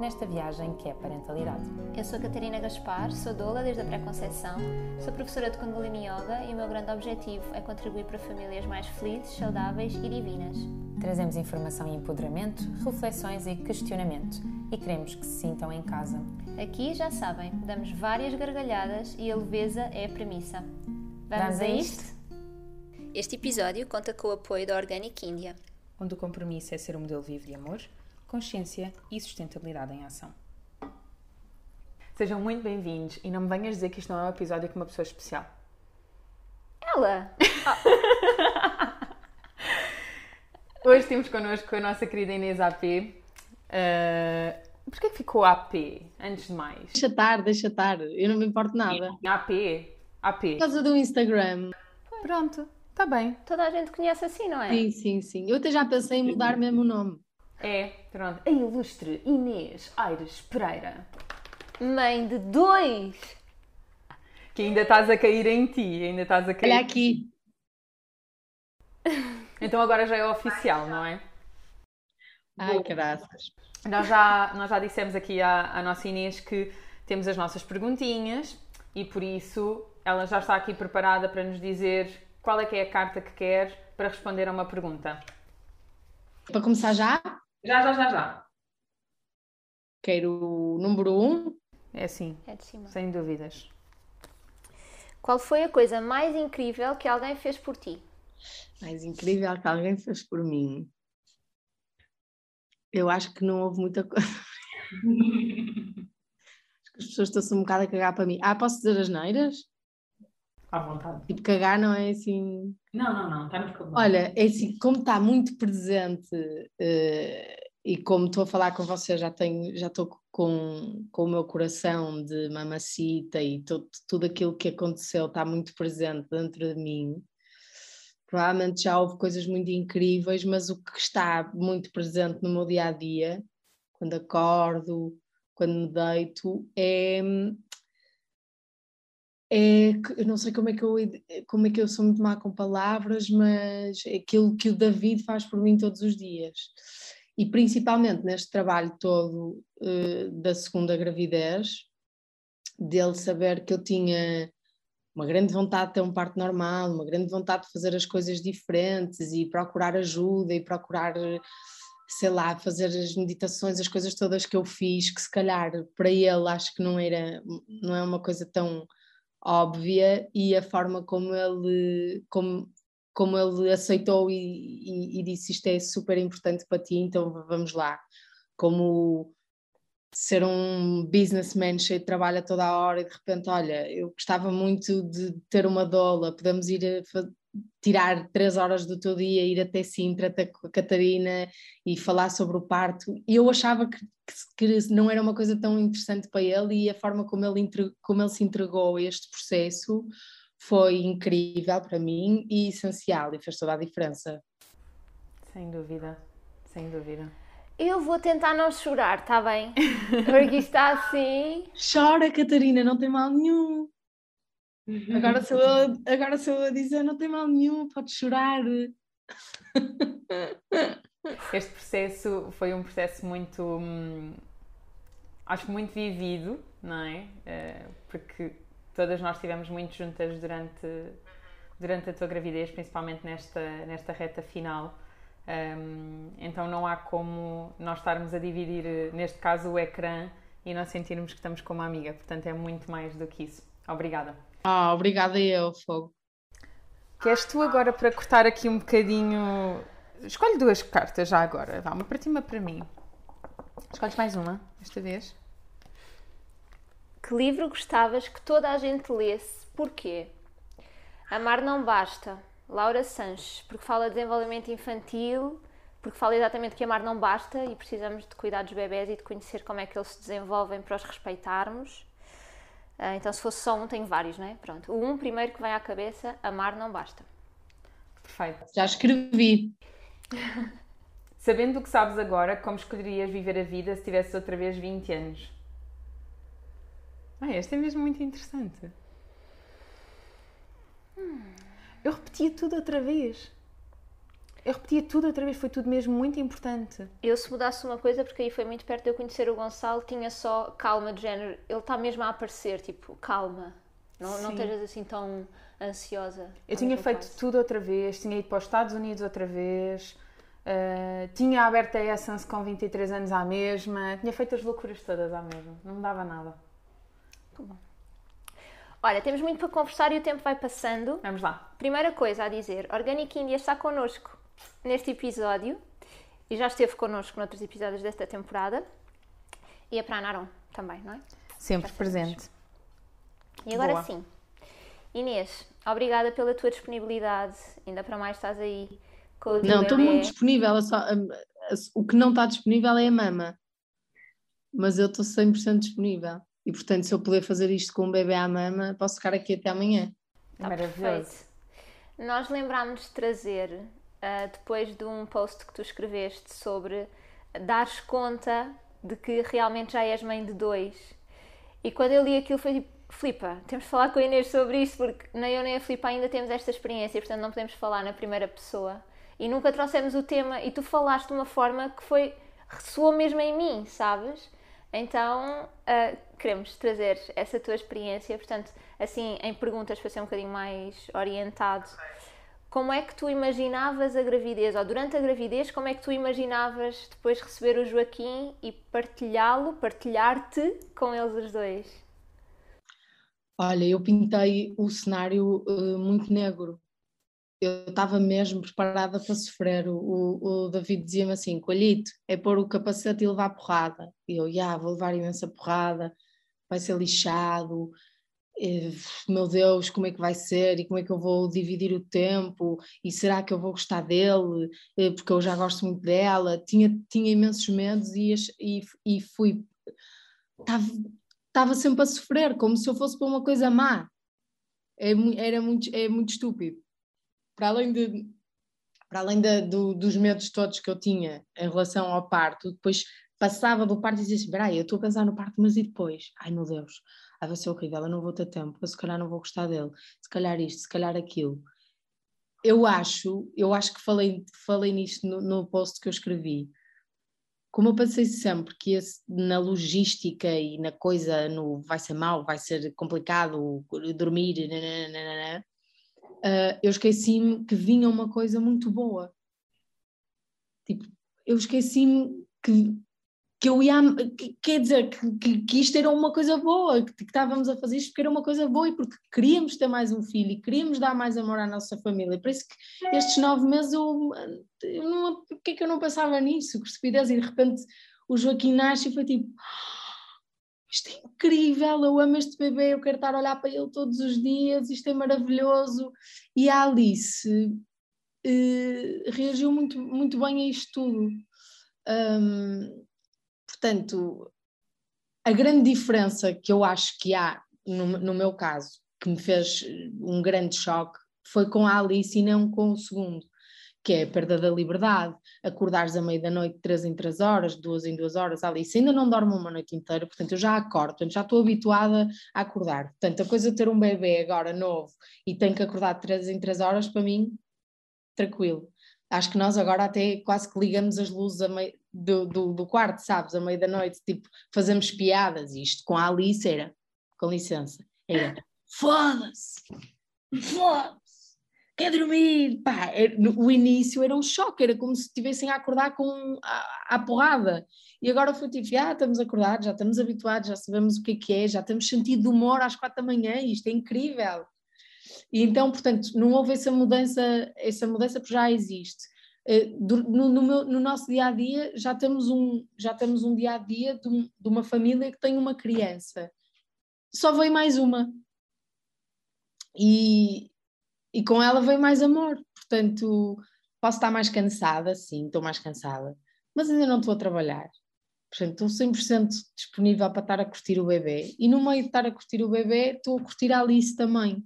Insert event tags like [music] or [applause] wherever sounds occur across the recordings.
nesta viagem que é a parentalidade. Eu sou a Catarina Gaspar, sou doula desde a pré-conceição, sou professora de Kundalini Yoga e o meu grande objetivo é contribuir para famílias mais felizes, saudáveis e divinas. Trazemos informação e empoderamento, reflexões e questionamento e queremos que se sintam em casa. Aqui, já sabem, damos várias gargalhadas e a leveza é a premissa. Vamos, Vamos a a isto? Este episódio conta com o apoio da Organic India. onde o compromisso é ser um modelo vivo de amor, consciência e sustentabilidade em ação. Sejam muito bem-vindos e não me venhas dizer que isto não é um episódio com uma pessoa especial. Ela! [laughs] Hoje temos connosco a nossa querida Inês AP. Uh, Porquê que ficou AP, antes de mais? Deixa estar, deixa estar. Eu não me importo nada. AP? AP. Por causa do Instagram. Pronto, está bem. Toda a gente conhece assim, não é? Sim, sim, sim. Eu até já pensei em mudar mesmo o nome. É, pronto. A ilustre Inês Aires Pereira. Mãe de dois! Que ainda estás a cair em ti, ainda estás a cair. Olha aqui. Então agora já é oficial, não é? Ai, graças. Nós já, nós já dissemos aqui à, à nossa Inês que temos as nossas perguntinhas e por isso ela já está aqui preparada para nos dizer qual é que é a carta que quer para responder a uma pergunta. Para começar já, Já, já, já, já. quero o número um. É assim, É de cima. sem dúvidas. Qual foi a coisa mais incrível que alguém fez por ti? Mais incrível que alguém fez por mim. Eu acho que não houve muita coisa. [laughs] acho que as pessoas estão-se um bocado a cagar para mim. Ah, posso dizer as neiras? À vontade. Tipo, cagar não é assim. Não, não, não, está nos cabos. Olha, é assim, como está muito presente eh, e como estou a falar com vocês, já tenho, já estou com, com o meu coração de mamacita e to- tudo aquilo que aconteceu está muito presente dentro de mim. Provavelmente já houve coisas muito incríveis, mas o que está muito presente no meu dia a dia, quando acordo, quando me deito, é é que eu não sei como é que eu como é que eu sou muito má com palavras, mas é aquilo que o David faz por mim todos os dias. E principalmente neste trabalho todo eh, da segunda gravidez, dele saber que eu tinha uma grande vontade de ter um parto normal, uma grande vontade de fazer as coisas diferentes e procurar ajuda e procurar, sei lá, fazer as meditações, as coisas todas que eu fiz, que se calhar para ele acho que não era, não é uma coisa tão óbvia e a forma como ele como, como ele aceitou e, e, e disse isto é super importante para ti, então vamos lá. Como ser um businessman cheio de trabalho a toda a hora e de repente, olha, eu gostava muito de ter uma doula, podemos ir tirar três horas do teu dia, ir até Sintra, até com a Catarina e falar sobre o parto. Eu achava que, que, que não era uma coisa tão interessante para ele e a forma como ele, entre- como ele se entregou a este processo foi incrível para mim e essencial e fez toda a diferença. Sem dúvida, sem dúvida. Eu vou tentar não chorar, está bem? Porque está assim. Chora, Catarina, não tem mal nenhum. Agora sou eu, agora sou eu a dizer, não tem mal nenhum, pode chorar. [laughs] Este processo foi um processo muito, hum, acho que muito vivido, não é? Eh, porque todas nós estivemos muito juntas durante, durante a tua gravidez, principalmente nesta, nesta reta final. Hum, então não há como nós estarmos a dividir, eh, neste caso, o ecrã e não sentirmos que estamos com uma amiga. Portanto, é muito mais do que isso. Obrigada. Ah, obrigada eu, Fogo. Queres tu agora para cortar aqui um bocadinho. Escolhe duas cartas já agora. Vá, uma para ti e uma para mim. Escolhes mais uma, esta vez. Que livro gostavas que toda a gente lesse? Porquê? Amar não basta. Laura Sanches, porque fala de desenvolvimento infantil, porque fala exatamente que amar não basta e precisamos de cuidar dos bebés e de conhecer como é que eles se desenvolvem para os respeitarmos. Então, se fosse só um, tenho vários, não é? Pronto. O um primeiro que vem à cabeça, amar não basta. Perfeito. Já escrevi. [laughs] Sabendo o que sabes agora, como escolherias viver a vida se tivesses outra vez 20 anos? Ah, este é mesmo muito interessante. Eu repetia tudo outra vez. Eu repetia tudo outra vez, foi tudo mesmo muito importante. Eu, se mudasse uma coisa, porque aí foi muito perto de eu conhecer o Gonçalo, tinha só calma de género. Ele está mesmo a aparecer, tipo, calma. Não, não estejas assim tão ansiosa. Eu tinha feito tudo outra vez, tinha ido para os Estados Unidos outra vez, uh, tinha aberto a Essence com 23 anos à mesma, tinha feito as loucuras todas à mesma, não me dava nada. Olha, temos muito para conversar e o tempo vai passando. Vamos lá. Primeira coisa a dizer: Organic India está connosco neste episódio e já esteve connosco noutros episódios desta temporada. E a Pranaram também, não é? Sempre presente. E agora Boa. sim, Inês, obrigada pela tua disponibilidade. Ainda para mais estás aí com o Não, estou muito disponível. é só- a- o que não está disponível é a mama. Mas eu estou 100% disponível. E portanto, se eu puder fazer isto com um bebê à mama, posso ficar aqui até amanhã. Tá Maravilhoso. perfeito. Nós lembrámos de trazer, ah, depois de um post que tu escreveste sobre dares conta de que realmente já és mãe de dois. E quando eu li aquilo foi tipo, Flipa, temos de falar com a Inês sobre isto porque nem eu nem a Flipa ainda temos esta experiência, portanto não podemos falar na primeira pessoa. E nunca trouxemos o tema e tu falaste de uma forma que foi, ressoou mesmo em mim, sabes? Então ah, queremos trazer essa tua experiência, portanto, assim, em perguntas para ser um bocadinho mais orientado. Como é que tu imaginavas a gravidez, ou durante a gravidez, como é que tu imaginavas depois receber o Joaquim e partilhá-lo, partilhar-te com eles os dois? Olha, eu pintei o cenário eh, muito negro. Eu estava mesmo preparada para sofrer. O, o- David dizia-me assim: Colhito, é pôr o capacete e levar porrada. E eu, já, vou levar imensa porrada, vai ser lixado. Meu Deus, como é que vai ser? E como é que eu vou dividir o tempo? E será que eu vou gostar dele? Eh, Porque eu já gosto muito dela. Tinha, tinha imensos medos e, e, e fui. Estava, sempre a sofrer, como se eu fosse para uma coisa má. É, era muito, é muito estúpido. Para além, de, para além do- dos medos todos que eu tinha em relação ao parto, depois passava do parto e dizia assim: "Peraí, eu estou a pensar no parto, mas e depois? Ai meu Deus, ai, vai ser horrível, eu não vou ter tempo, eu se calhar não vou gostar dele, se calhar isto, se calhar aquilo. Eu acho, eu acho que falei, falei nisto no, no post que eu escrevi. Como eu pensei sempre que esse, na logística e na coisa, no vai ser mau, vai ser complicado dormir, nananana, ah, eu esqueci-me que vinha uma coisa muito boa. Tipo, eu esqueci-me que, que eu ia. que- quer dizer, que, que, que isto era uma coisa boa, que, que estávamos a fazer isto porque era uma coisa boa e porque queríamos ter mais um filho e queríamos dar mais amor à nossa família. Por isso que estes nove meses eu. eu não, porque é que eu não pensava nisso? Que estupidez, e de repente o Joaquim nasce e foi tipo. Isto é incrível, eu amo este bebê, eu quero estar a olhar para ele todos os dias, isto é maravilhoso. E a Alice eh, reagiu muito, muito bem a isto tudo. Hum, portanto, a grande diferença que eu acho que há, no, no meu caso, que me fez um grande choque, foi com a Alice e não com o segundo, que é a perda da liberdade, acordares à meia da noite, três em três horas, duas em duas horas, Alice ainda não dorme uma noite inteira, portanto eu já acordo, portanto, já estou habituada a acordar. Portanto, a coisa de ter um bebê agora novo e tenho que acordar três em três horas, para mim, tranquilo. Acho que nós agora até quase que ligamos as luzes a meio do, do, do quarto, sabes, à meia da noite, tipo, fazemos piadas, isto com a Alice era, com licença, era foda-se, foda-se, quer dormir, pá, era- no- o início era um choque, era como se estivessem a acordar com a, a porrada, e agora foi tipo, ah, estamos acordados, já estamos habituados, já sabemos o que é que é, já temos sentido humor às quatro da manhã, isto é incrível. E então, portanto, não houve essa mudança, essa mudança já existe. Eh, No, no meu- no nosso dia a dia já temos um, já temos um dia a dia de, um- de uma família que tem uma criança. Só veio mais uma. E, e com ela veio mais amor. Portanto, posso estar mais cansada, sim, estou mais cansada, mas ainda não estou a trabalhar. Portanto, estou 100% disponível para estar a curtir o bebê. E no meio de estar a curtir o bebê, estou a curtir a Alice também.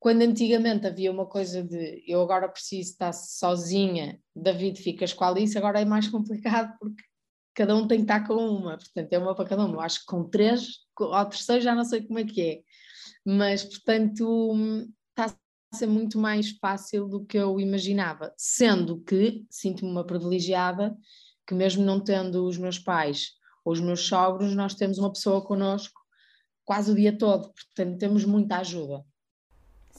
Quando antigamente havia uma coisa de eu agora preciso estar sozinha, David ficas com a Alice, agora é mais complicado porque cada um tem que estar com uma, portanto é uma para cada um. Eu acho que com três, ao terceiro já não sei como é que é, mas portanto está a ser muito mais fácil do que eu imaginava, sendo que sinto-me uma privilegiada que mesmo não tendo os meus pais ou os meus sogros, nós temos uma pessoa connosco quase o dia todo, portanto temos muita ajuda.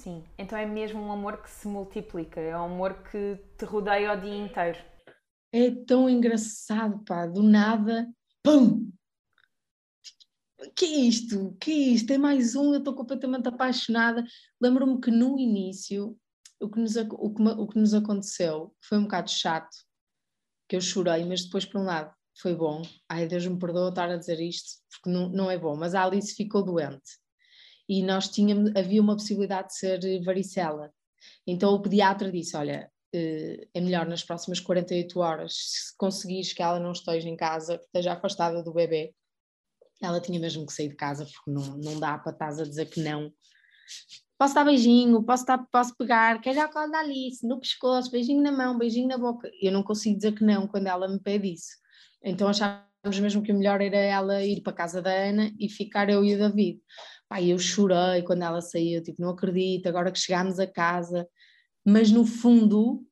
Sim, então é mesmo um amor que se multiplica, é um amor que te rodeia o dia inteiro. É tão engraçado, pá, do nada, pum! que é isto? que é isto? Tem mais um, eu estou completamente apaixonada. Lembro-me que no início, o que, nos, o, que, o que nos aconteceu foi um bocado chato, que eu chorei, mas depois, por um lado, foi bom. Ai, Deus me perdoa estar a dizer isto, porque não, não é bom. Mas a Alice ficou doente e nós tínhamos, havia uma possibilidade de ser varicela. Então o pediatra disse: Olha, eh, é melhor nas próximas 48 horas, se conseguires que ela não esteja em casa, esteja afastada do bebê. Ela tinha mesmo que sair de casa, porque não, não dá para estar a dizer que não. Posso dar beijinho, posso, dar, posso pegar, quer já cola da Alice, no pescoço, beijinho na mão, beijinho na boca. Eu não consigo dizer que não quando ela me pede isso. Então achámos mesmo que o melhor era ela ir para a casa da Ana e ficar eu e o David. Pai, eu chorei quando ela saiu, tipo, não acredito, agora que chegámos a casa. Mas no fundo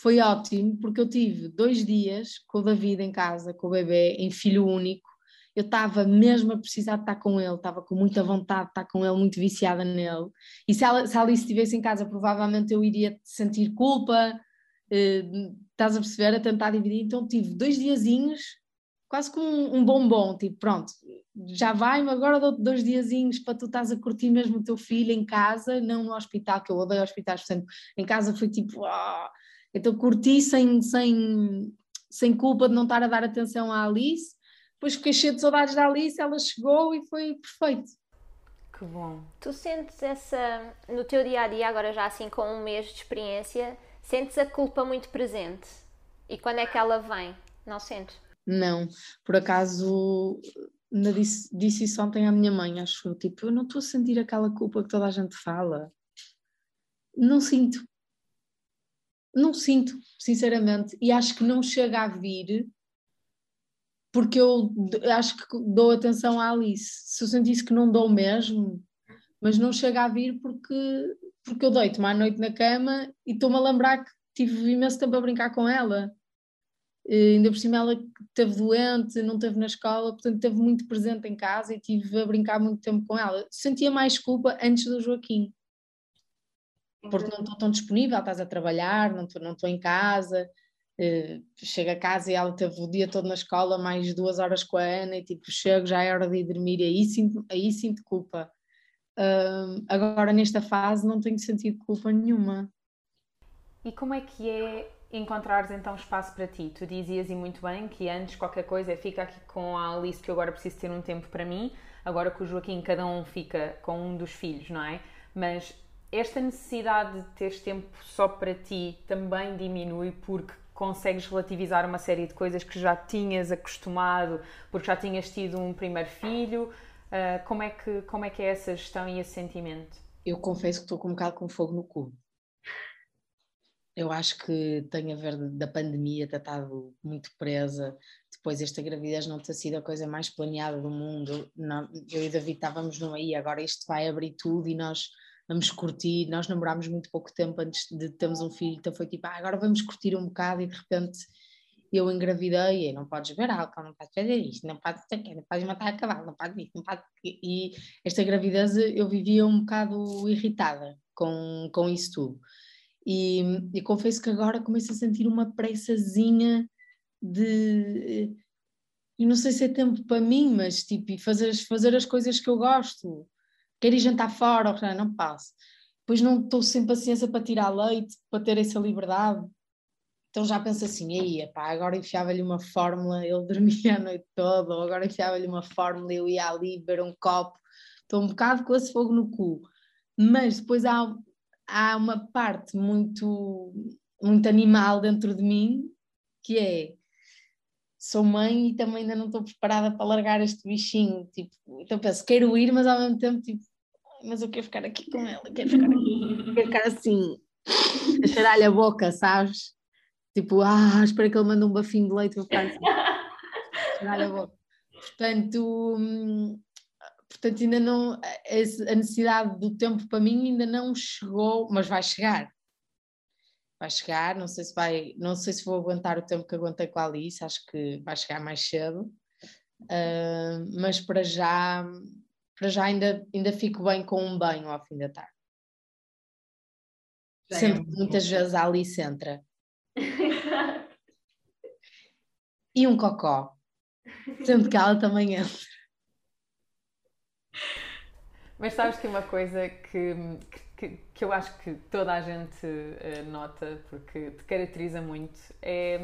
foi ótimo, porque eu tive dois dias com o David em casa, com o bebê, em filho único. Eu estava mesmo a precisar de estar com ele, estava com muita vontade de estar com ele, muito viciada nele. E se, ela, se a Alice estivesse em casa, provavelmente eu iria sentir culpa, eh, estás a perceber, a tentar dividir. Então tive dois diazinhos, quase como um, um bombom, tipo, pronto, já vai-me, agora dou-te dois diazinhos para tu estás a curtir mesmo o teu filho em casa, não no hospital, que eu odeio hospitais, portanto, em casa foi tipo, oh! então curti sem, sem, sem culpa de não estar a dar atenção à Alice, depois fiquei cheio de saudades da Alice, ela chegou e foi perfeito. Que bom. Tu sentes essa, no teu dia a dia, agora já assim com um mês de experiência, sentes a culpa muito presente? E quando é que ela vem? Não sentes? Não, por acaso disse, disse isso ontem à minha mãe, acho, tipo, eu não estou a sentir aquela culpa que toda a gente fala. Não sinto. Não sinto, sinceramente, e acho que não chega a vir porque eu acho que dou atenção à Alice. Se eu sentisse que não dou mesmo, mas não chega a vir porque, porque eu deito-me à noite na cama e estou-me a lembrar que tive imenso tempo a brincar com ela. Ainda por cima ela esteve doente, não esteve na escola, portanto esteve muito presente em casa e tive a brincar muito tempo com ela. Sentia mais culpa antes do Joaquim, porque não estou tão disponível, estás a trabalhar, não estou não em casa, uh, chego a casa e ela teve o dia todo na escola, mais duas horas com a Ana e tipo, chego, já é hora de ir dormir e aí sinto, aí sinto culpa. Uh, agora nesta fase não tenho sentido culpa nenhuma. E como é que é encontrares então espaço para ti. Tu dizias e muito bem que antes qualquer coisa é fica aqui com a Alice que eu agora preciso ter um tempo para mim, agora com o Joaquim cada um fica com um dos filhos, não é? Mas esta necessidade de teres tempo só para ti também diminui porque consegues relativizar uma série de coisas que já tinhas acostumado, porque já tinhas tido um primeiro filho. Uh, como, é que, como é que é essa gestão e esse sentimento? Eu confesso que estou com um bocado com fogo no cu eu acho que tem a ver da pandemia ter estado muito presa, depois esta gravidez não ter sido a coisa mais planeada do mundo, não, eu e David estávamos no aí, agora isto vai abrir tudo e nós vamos curtir, nós namorámos muito pouco tempo antes de termos um filho, então foi tipo, ah, agora vamos curtir um bocado e de repente eu engravidei e não podes beber álcool, não podes fazer isto, não podes fazer não podes matar a cavalo, não podes isto, não podes... E esta gravidez eu vivia um bocado irritada com, com isso tudo. E, e confesso que agora começo a sentir uma pressazinha de. E não sei se é tempo para mim, mas tipo, fazer, fazer as coisas que eu gosto. Quero ir jantar fora, já não passo. Depois não estou sem paciência para tirar leite, para ter essa liberdade. Então já penso assim, aí, agora enfiava-lhe uma fórmula, ele [laughs] dormia a noite toda, ou agora enfiava-lhe uma fórmula, eu ia ali beber um copo. Estou um bocado com esse fogo no cu. Mas depois há, há uma parte muito, muito animal dentro de mim que é sou mãe e também ainda não estou preparada para largar este bichinho. Tipo, então penso, quero ir, mas ao mesmo tempo, tipo, mas eu quero ficar aqui com ela, quero ficar aqui, [laughs] quero ficar assim, a cheirar-lhe a boca, sabes? Tipo, ah, espera que ele mande um bafinho de leite, vou ficar assim, [laughs] cheirar-lhe a boca. Portanto, hum, portanto, ainda não, a necessidade do tempo para mim ainda não chegou, mas vai chegar. Vai chegar, não sei se vai, não sei se vou aguentar o tempo que aguentei com a Alice, acho que vai chegar mais cedo, uh, mas para já, para já ainda, ainda fico bem com um banho ao fim da tarde. Sempre que muitas vezes a Alice entra. [laughs] e um cocó. Sempre que ela também entra. Mas sabes que uma coisa que, que, que eu acho que toda a gente uh, nota, porque te caracteriza muito, é,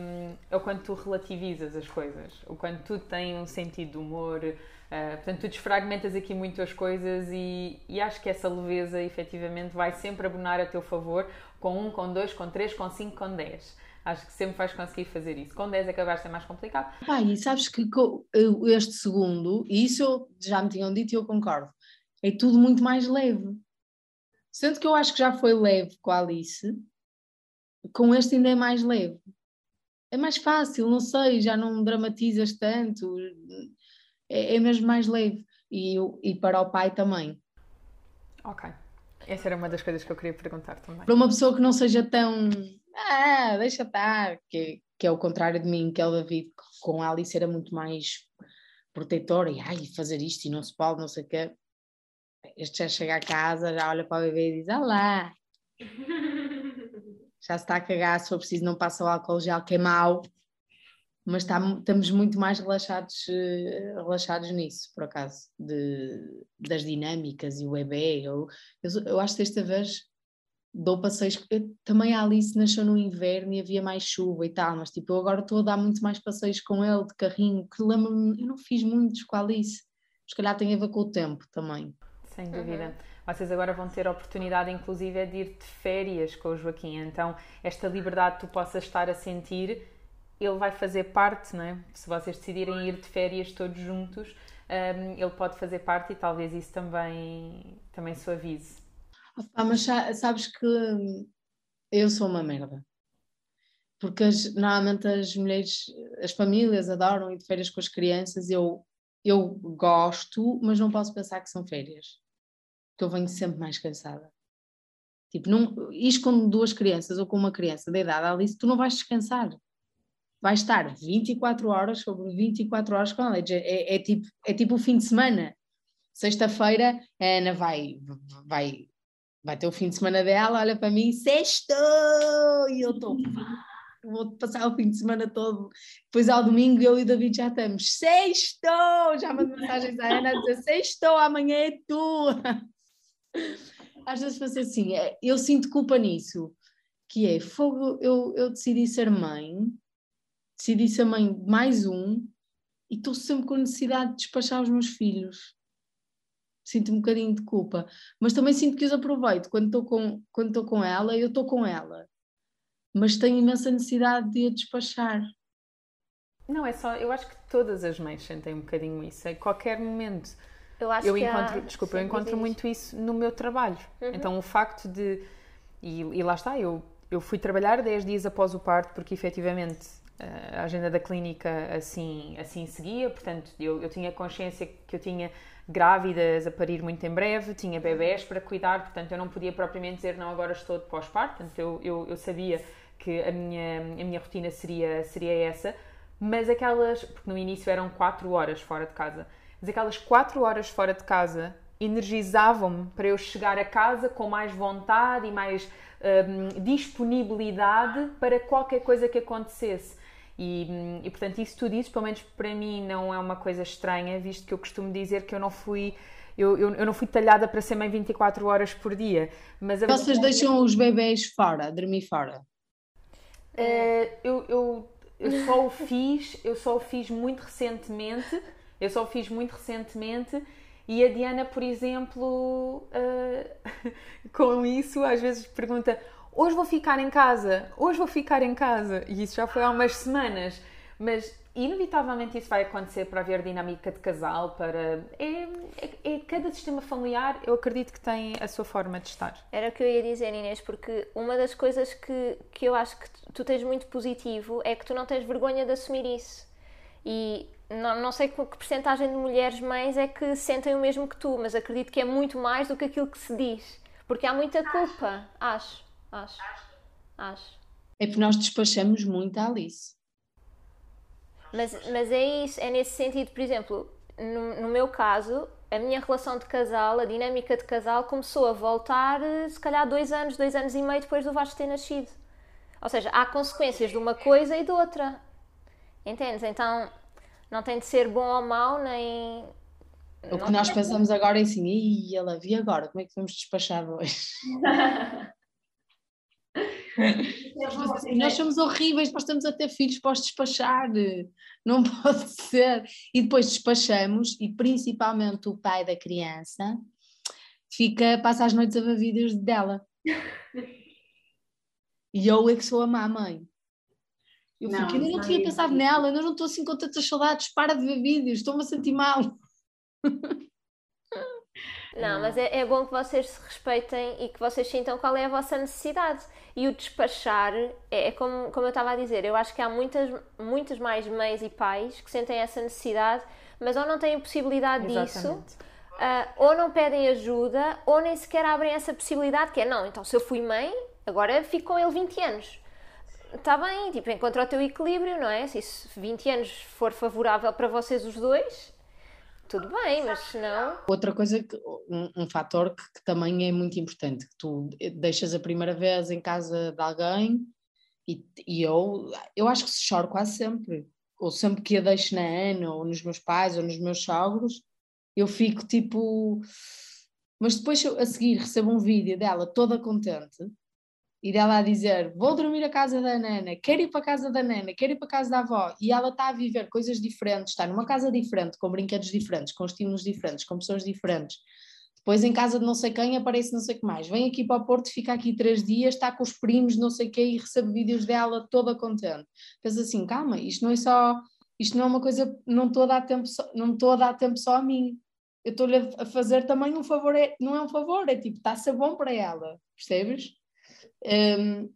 é o quanto tu relativizas as coisas, o quanto tu tens um sentido de humor, uh, portanto, tu desfragmentas aqui muito as coisas e, e acho que essa leveza efetivamente vai sempre abonar a teu favor com um, com dois, com três, com cinco, com dez acho que sempre vais conseguir fazer isso. Com 10 acabar ser mais complicado. Pai, e sabes que este segundo, e isso já me tinham dito e eu concordo, é tudo muito mais leve. Sendo que eu acho que já foi leve com a Alice, com este ainda é mais leve. É mais fácil, não sei, já não dramatizas tanto, é, é mesmo mais leve. E, e para o pai também. Ok. Essa era uma das coisas que eu queria perguntar também. Para uma pessoa que não seja tão ah, deixa estar, que, que é o contrário de mim, que é o David, com a Alice era muito mais protetor e ai, fazer isto e não se pode, não sei o quê. Este já chega a casa, já olha para o bebê e diz: Olá, [laughs] já se está a cagar, se for preciso, não passa o álcool gel, que é mau, mas está, estamos muito mais relaxados, eh, relaxados nisso, por acaso, de, das dinâmicas e o bebê. Eu, eu, eu acho que desta vez dou passeios. Eu, também a Alice nasceu no inverno e havia mais chuva e tal, mas tipo, eu agora estou a dar muito mais passeios com ele de carrinho, que lembro-me, eu não fiz muitos com a Alice. Se calhar tem a ver com o tempo também. Sem dúvida. Uhum. Vocês agora vão ter a oportunidade, inclusive, de ir de férias com o Joaquim. Então, esta liberdade que tu possas estar a sentir, ele vai fazer parte, não é? Se vocês decidirem ir de férias todos juntos, um, ele pode fazer parte e talvez isso também, também suavize. Ah, mas sabes que eu sou uma merda. Porque as, normalmente as mulheres, as famílias adoram ir de férias com as crianças. Eu, eu gosto, mas não posso pensar que são férias. Porque eu venho sempre mais cansada. Tipo, não, isto com duas crianças ou com uma criança da idade Alice, tu não vais descansar. Vais estar 24 horas sobre 24 horas com ela. É, é, é, tipo, é tipo o fim de semana. Sexta-feira, a Ana vai, vai vai ter o fim de semana dela, olha para mim, sexto! E eu estou, vou passar o fim de semana todo. Depois ao domingo eu e o David já estamos, sexto! Já mando mensagens à Ana a dizer, sexto, amanhã é tu! Às vezes faço assim, é, eu sinto culpa nisso, que é, fogo, eu, eu decidi ser mãe, decidi ser mãe de mais um, e estou sempre com necessidade de despachar os meus filhos sinto um bocadinho de culpa, mas também sinto que os aproveito quando estou com, quando estou com ela, eu estou com ela, mas tenho imensa necessidade de a despachar. Não, é só, eu acho que todas as mães sentem um bocadinho isso, em qualquer momento. Eu acho eu que encontro, há... desculpa, eu encontro muito isso no meu trabalho. Uhum. Então o facto de e, e, lá está, eu, eu fui trabalhar 10 dias após o parto porque efetivamente a agenda da clínica assim, assim seguia, portanto eu, eu tinha consciência que eu tinha grávidas a parir muito em breve, tinha bebés para cuidar, portanto eu não podia propriamente dizer não, agora estou de pós-parto, portanto eu, eu, eu, sabia que a minha, a minha rotina seria, seria essa, mas aquelas, porque no início eram 4 horas fora de casa, mas aquelas 4 horas fora de casa energizavam-me para eu chegar a casa com mais vontade e mais um, disponibilidade para qualquer coisa que acontecesse. E, e, portanto, isso tu dizes, pelo menos para mim, não é uma coisa estranha, visto que eu costumo dizer que eu não fui. Eu, eu, eu não fui talhada para ser mãe 24 horas por dia. Mas Vocês deixam os bebês fora, dormir fora? Uh, eu, eu, eu só o fiz, eu só o fiz muito recentemente. Eu só o fiz muito recentemente. E a Diana, por exemplo, uh, [laughs] com isso, às vezes pergunta: hoje vou ficar em casa, hoje vou ficar em casa. E isso já foi há umas semanas. Mas inevitavelmente isso vai acontecer para haver dinâmica de casal, para. É, é, é, cada sistema familiar, eu acredito que tem a sua forma de estar. Era o que eu ia dizer, Inês, porque uma das coisas que, que eu acho que tu tens muito positivo é que tu não tens vergonha de assumir isso. E não, não sei que, porcentagem de mulheres mães é que sentem o mesmo que tu, mas acredito que é muito mais do que aquilo que se diz. Porque há muita culpa. Acho, acho, acho. É porque nós despachamos muito a Alice. Mas, mas é isso, é nesse sentido, por exemplo, no, no, meu caso, a minha relação de casal, a dinâmica de casal, começou a voltar eh, se calhar dois anos, dois anos e meio depois do Vasco ter nascido. Ou seja, há consequências de uma coisa e de outra. Entendes? Então não tem de ser bom ou mau, nem. O que nós pensamos agora é assim, e ela vi agora, como é que vamos despachar hoje? [laughs] nós somos horríveis, nós estamos a ter filhos para os despachar, não [laughs] pode ser. E depois despachamos, e principalmente o pai da criança fica, passa as noites a ver vídeos dela. E eu é que sou a má mãe. Eu não, fico, ainda não tinha pensado nela, ainda não estou assim com tantas saudades, para de ver vídeos, estou-me a sentir mal. [laughs] Não, mas é, é, bom que vocês se respeitem e que vocês sintam qual é a vossa necessidade. E o despachar é, é como, como eu estava a dizer, eu acho que há muitas, muitas mais mães e pais que sentem essa necessidade, mas ou não têm possibilidade Exatamente. disso, uh, ou não pedem ajuda, ou nem sequer abrem essa possibilidade, que é não, então se eu fui mãe, agora fico com ele 20 anos. Está bem, tipo, encontra o teu equilíbrio, não é? Se isso 20 anos for favorável para vocês os dois, tudo bem, mas se não. Outra coisa, que, um, um fator que, que, também é muito importante, que tu deixas a primeira vez em casa de alguém e, e eu, eu acho que se choro quase sempre, ou sempre que a deixo na Ana, ou nos meus pais, ou nos meus sogros, eu fico tipo. Mas depois a seguir recebo um vídeo dela toda contente e dela a dizer: Vou dormir à casa da Nana, quero ir para a casa da Nana, quero ir para a casa da avó, e ela está a viver coisas diferentes, está numa casa diferente, com brinquedos diferentes, com estímulos diferentes, com pessoas diferentes. Depois em casa de não sei quem aparece não sei o que mais. Vem aqui para o Porto, fica aqui três dias, está com os primos, não sei o que, e recebe vídeos dela toda contente. Pensa assim, calma, isto não é só, isto não é uma coisa, não estou a dar tempo só, não a dar tempo só a mim. Eu estou-lhe a fazer também um favor, é, não é um favor, é tipo, está a ser bom para ela, percebes? Um,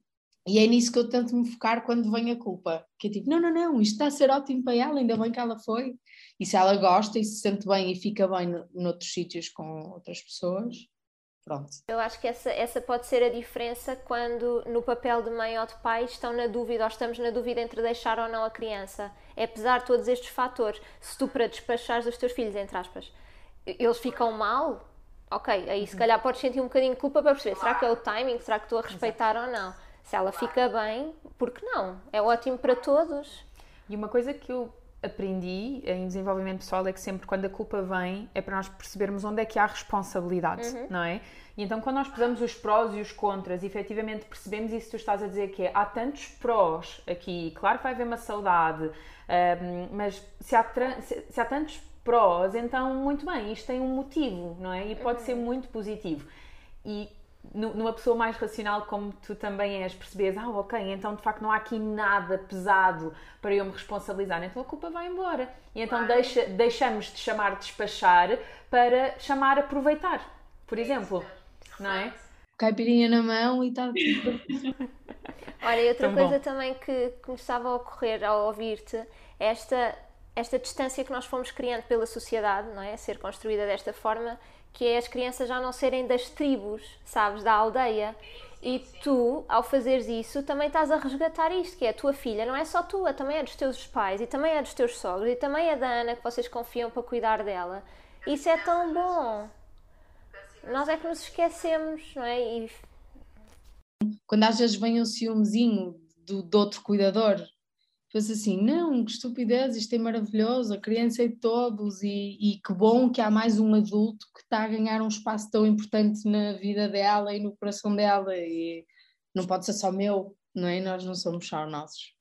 e é nisso que eu tento me focar quando vem a culpa. Que é tipo, não, não, não, isto está a ser ótimo para ela, ainda bem que ela foi. E se ela gosta e se sente bem e fica bem noutros sítios com outras pessoas, pronto. Eu acho que essa, essa pode ser a diferença quando no papel de mãe ou de pai estão na dúvida ou estamos na dúvida entre deixar ou não a criança. É apesar de todos estes fatores, se tu para despachares os teus filhos, entre aspas, eles ficam mal, ok, aí se calhar podes sentir um bocadinho de culpa para perceber, será que é o timing, será que estou a respeitar Exato. ou não? Se ela fica bem, por que não? É ótimo para todos. E uma coisa que eu aprendi em desenvolvimento pessoal é que sempre quando a culpa vem é para nós percebermos onde é que há responsabilidade, uhum. não é? E então quando nós pesamos os prós e os contras, efetivamente percebemos isso que tu estás a dizer que é, há tantos prós aqui, claro que vai haver uma saudade, um, mas se há, se, se há tantos prós, então muito bem, isto tem um motivo, não é? E pode ser uhum. muito positivo. E numa pessoa mais racional como tu também és, percebes, ah, ok, então de facto não há aqui nada pesado para eu me responsabilizar, então a culpa vai embora. E então deixa, deixamos de chamar despachar para chamar aproveitar, por exemplo, não é? Caipirinha na mão e está tudo. Olha, e outra Tão coisa bom. também que começava a ocorrer ao ouvir-te, esta esta distância que nós fomos criando pela sociedade, não é? Ser construída desta forma, que é as crianças já não serem das tribos, sabes, da aldeia. E tu, ao fazeres isso, também estás a resgatar isto, que é a tua filha, não é só tua, também é dos teus pais, e também é dos teus sogros, e também é da Ana que vocês confiam para cuidar dela. Isso é tão bom. Nós é que nos esquecemos, não é? E... Quando às vezes vem um ciúmezinho do, do outro cuidador, Penso assim, não, que estupidez, isto é maravilhoso, a criança é de todos e, e que bom que há mais um adulto que está a ganhar um espaço tão importante na vida dela e no coração dela e não pode ser só meu, não é? Nós não somos só nossos.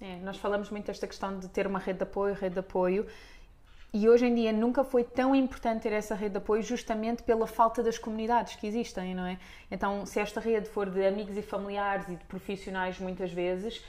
É, nós falamos muito desta questão de ter uma rede de apoio, rede de apoio, e hoje em dia nunca foi tão importante ter essa rede de apoio justamente pela falta das comunidades que existem, não é? Então, se esta rede for de amigos e familiares e de profissionais muitas vezes,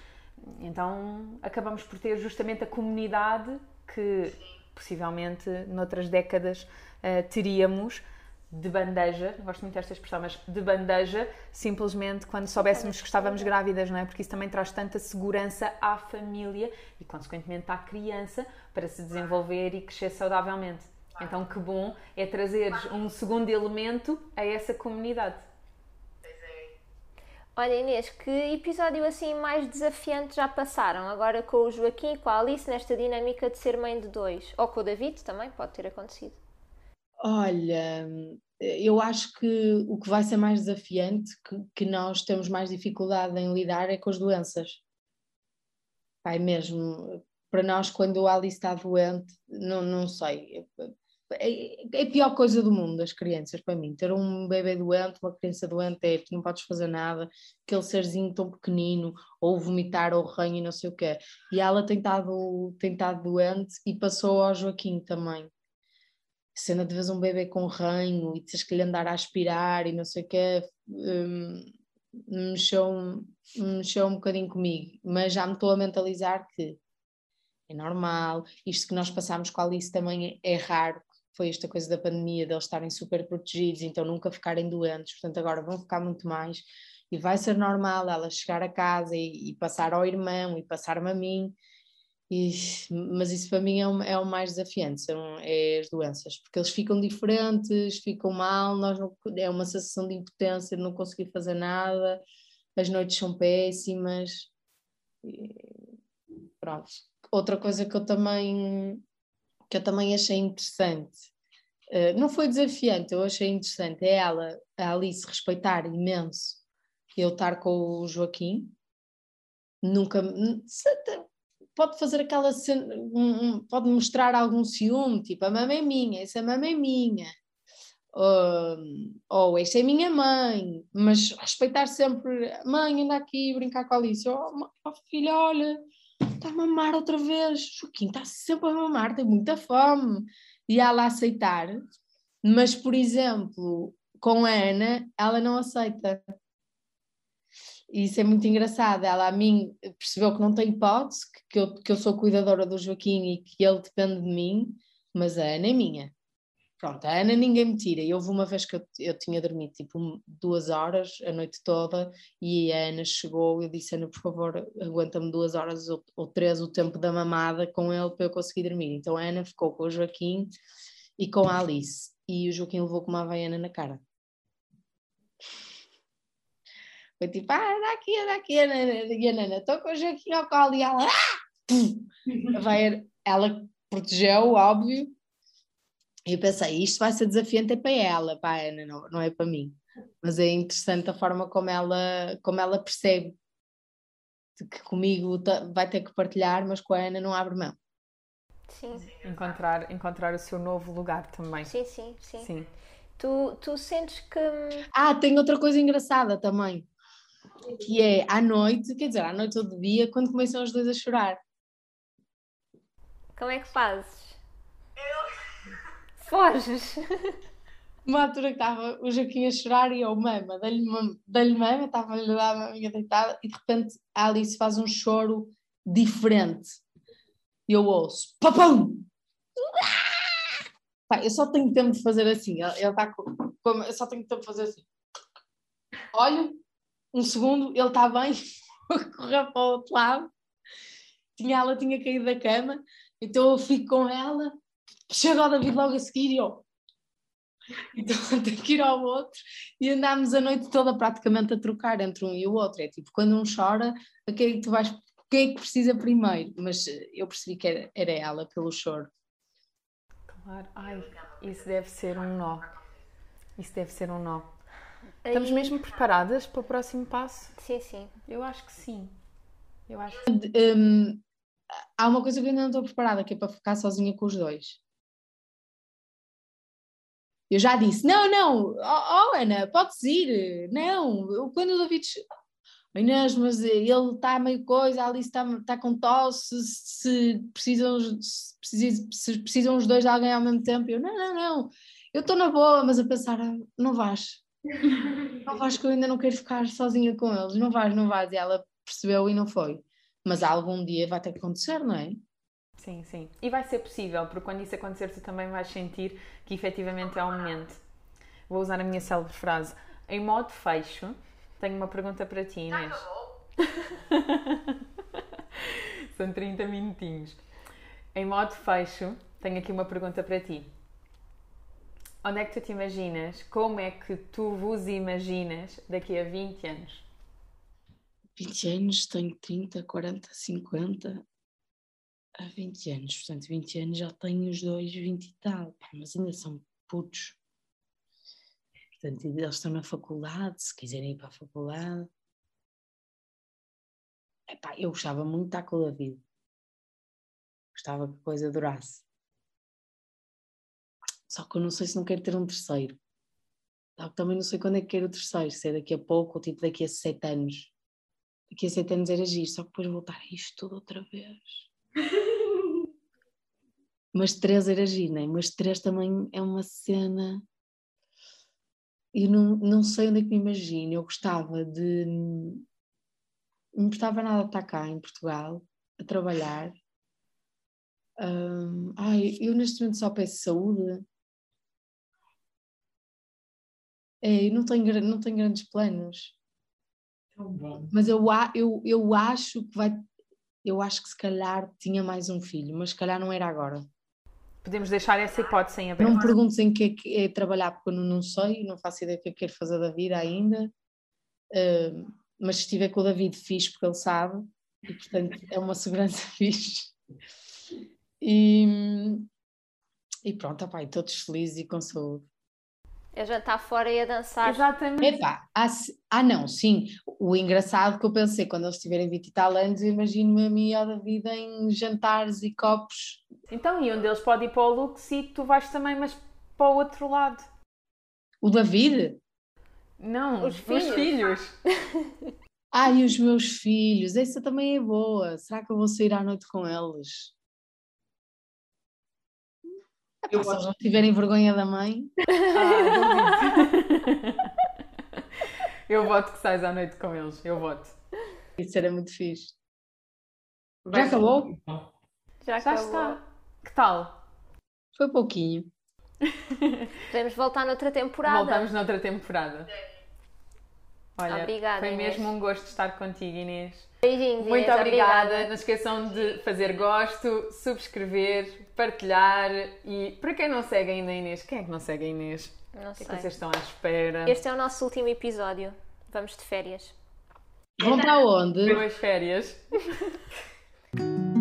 então acabamos por ter justamente a comunidade que possivelmente noutras décadas uh, teríamos de bandeja, gosto muito desta expressão, mas de bandeja, simplesmente quando soubéssemos que estávamos grávidas, não é? Porque isso também traz tanta segurança à família e, consequentemente, à criança para se desenvolver e crescer saudavelmente. Então, que bom é trazer um segundo elemento a essa comunidade. Olha Inês, que episódio assim mais desafiante já passaram? Agora com o Joaquim e com a Alice nesta dinâmica de ser mãe de dois? Ou com o David também, pode ter acontecido. Olha, eu acho que o que vai ser mais desafiante, que, que nós temos mais dificuldade em lidar, é com as doenças. Pai, mesmo, para nós, quando a Alice está doente, não, não sei, é, é a pior coisa do mundo, as crianças, para mim. Ter um bebê doente, uma criança doente, é que não podes fazer nada, aquele serzinho tão pequenino, ou vomitar, ou ranho não sei o quê. E ela tem estado, tem estado doente e passou ao Joaquim também cena de vez um bebê com ranho e tens que lhe andar a aspirar e não sei o quê, um, mexeu, mexeu um bocadinho comigo, mas já me estou a mentalizar que é normal, isto que nós passamos com a Alice também é, é raro, foi esta coisa da pandemia, deles estarem super protegidos, então nunca ficarem doentes, portanto agora vão ficar muito mais, e vai ser normal ela chegar a casa e, e passar ao irmão e passar-me a mim, e, mas isso para mim é o, é o mais desafiante, são é as doenças, porque eles ficam diferentes, ficam mal, nós não, é uma sensação de impotência de não conseguir fazer nada, as noites são péssimas. E, pronto. Outra coisa que eu também que eu também achei interessante, uh, não foi desafiante, eu achei interessante, é ela, a Alice, respeitar imenso eu estar com o Joaquim, nunca pode fazer aquela cena, pode mostrar algum ciúme, tipo a mãe é minha, essa mãe é minha, uh, ou esta é minha mãe, mas respeitar sempre, mãe, anda aqui brincar com a Alice, oh, oh filha, olha, está a mamar outra vez, Joaquim está sempre a mamar, tem muita fome, e ela aceitar, mas por exemplo, com a Ana, ela não aceita. Isso é muito engraçado. Ela a mim percebeu que não tem hipótese, que eu, que eu sou cuidadora do Joaquim e que ele depende de mim, mas a Ana é minha. Pronto, a Ana ninguém me tira. E houve uma vez que eu, eu tinha dormido tipo duas horas a noite toda e a Ana chegou e eu disse: Ana, por favor, aguenta-me duas horas ou, ou, três o tempo da mamada com ele para eu conseguir dormir. Então a Ana ficou com o Joaquim e com a Alice. E o Joaquim levou com uma havaiana na cara. Foi tipo, ah, anda aqui, anda aqui, a Nana, e a estou com o Joaquim ao colo e ela, ah! vai, ela protegeu, óbvio, eu pensei, isto vai ser desafiante é para ela, para a Ana, não, não é para mim. Mas é interessante a forma como ela, como ela percebe que comigo vai ter que partilhar, mas com a Ana não abre mão. Sim. Encontrar, encontrar o seu novo lugar também. Sim, sim, sim. sim. Tu, tu sentes que. Ah, tem outra coisa engraçada também que é à noite, quer dizer, à noite ou de dia, quando começam os dois a chorar. Como é que fazes? Foges! Uma altura que estava o Joaquim a chorar e eu, mama, dei-lhe mama, estava-lhe a dar a maminha deitada e de repente a Alice faz um choro diferente. E eu ouço, papão! Eu só tenho tempo de fazer assim, ele está com, eu só tenho tempo de fazer assim. Olho, um segundo, ele está bem, [laughs] correu para o outro lado, tinha, ela tinha caído da cama, então eu fico com ela, chega o David logo a seguir e eu. [laughs] Então tenho que ir ao outro e andámos a noite toda praticamente a trocar entre um e o outro. É tipo, quando um chora, a quem é que tu vais, quem é que precisa primeiro? Mas eu percebi que era, era ela pelo choro. Claro, ai, isso deve ser um nó. Isso deve ser um nó. Estamos mesmo preparadas para o próximo passo? Sim, sim. Eu acho que sim. Eu acho que... um, há uma coisa que eu ainda não estou preparada, que é para ficar sozinha com os dois. Eu já disse, não, não, oh, oh Ana, podes ir, não, quando o David... Inês, mas ele está meio coisa, a Alice está, está com tosse, se precisam, se, precisam, se precisam os dois de alguém ao mesmo tempo, eu, não, não, não, eu estou na boa, mas a pensar, não vais, não vais que eu ainda não quero ficar sozinha com eles, não vais, não vais. E ela percebeu e não foi. Mas algum dia vai ter que acontecer, não é? Sim, sim. E vai ser possível, porque quando isso acontecer, tu também vais sentir que efetivamente é o momento. Vou usar a minha célebre frase. Em modo fecho, tenho uma pergunta para ti, Inês. [laughs] São 30 minutinhos. Em modo fecho, tenho aqui uma pergunta para ti. Onde é que tu te imaginas? Como é que tu vos imaginas daqui a 20 anos? 20 anos, tenho 30, 40, 50. Há 20 anos, portanto, 20 anos já tenho os dois 20 e tal, pá, mas ainda são putos. Portanto, eles estão na faculdade, se quiserem ir para a faculdade. Epá, eu gostava muito de estar com. Gostava que a coisa durasse. Só que eu não sei se não quero ter um terceiro. Também não sei quando é que quero o terceiro, se é daqui a pouco ou tipo daqui a sete anos. Daqui a sete anos era agir, só que depois voltar a isto tudo outra vez. Mas três era né? Mas três também é uma cena. Eu não, não sei onde é que me imagino. Eu gostava de. Não me gostava nada de estar cá em Portugal a trabalhar. Hum, ai, eu neste momento só peço saúde. É, eu não tenho, não tenho grandes planos. Mas eu, eu, eu acho que vai. Eu acho que se calhar tinha mais um filho, mas se calhar não era agora. Podemos deixar essa hipótese em Não aberto. me perguntes em que é, que é trabalhar, porque eu não, não sei, não faço ideia do que é que quero fazer da vida ainda. Uh, mas se estiver com o David, fixe, porque ele sabe, e portanto é uma segurança [laughs] fixe. E, e pronto, opá, e todos felizes e com saúde. É jantar fora e a dançar. Exatamente. Epá, ah, ah, não, sim. O engraçado que eu pensei, quando eles tiverem 20 e tal anos, eu imagino-me a mim e a David em jantares e copos. Então, e um deles pode ir para o Lux e tu vais também, mas para o outro lado. O David? Não, Os os filhos. filhos. Ai, os meus filhos, essa também é boa. Será que eu vou sair à noite com eles? Epá, se eles não tiverem vergonha da mãe, Ah. Eu voto que sais à noite com eles. Eu voto. isso era muito fixe. Já acabou? Já, Já acabou. está. Que tal? Foi pouquinho. [laughs] Podemos voltar noutra temporada. Voltamos noutra temporada. Olha, Obrigada, foi Inês. mesmo um gosto estar contigo, Inês. Beijinhos, Muito Inês, obrigada. Não esqueçam de fazer gosto, subscrever, partilhar e para quem não segue ainda a Inês, quem é que não segue a Inês? Não O que é sei. que vocês estão à espera? Este é o nosso último episódio. Vamos de férias. Vão para onde? Boas férias. [laughs]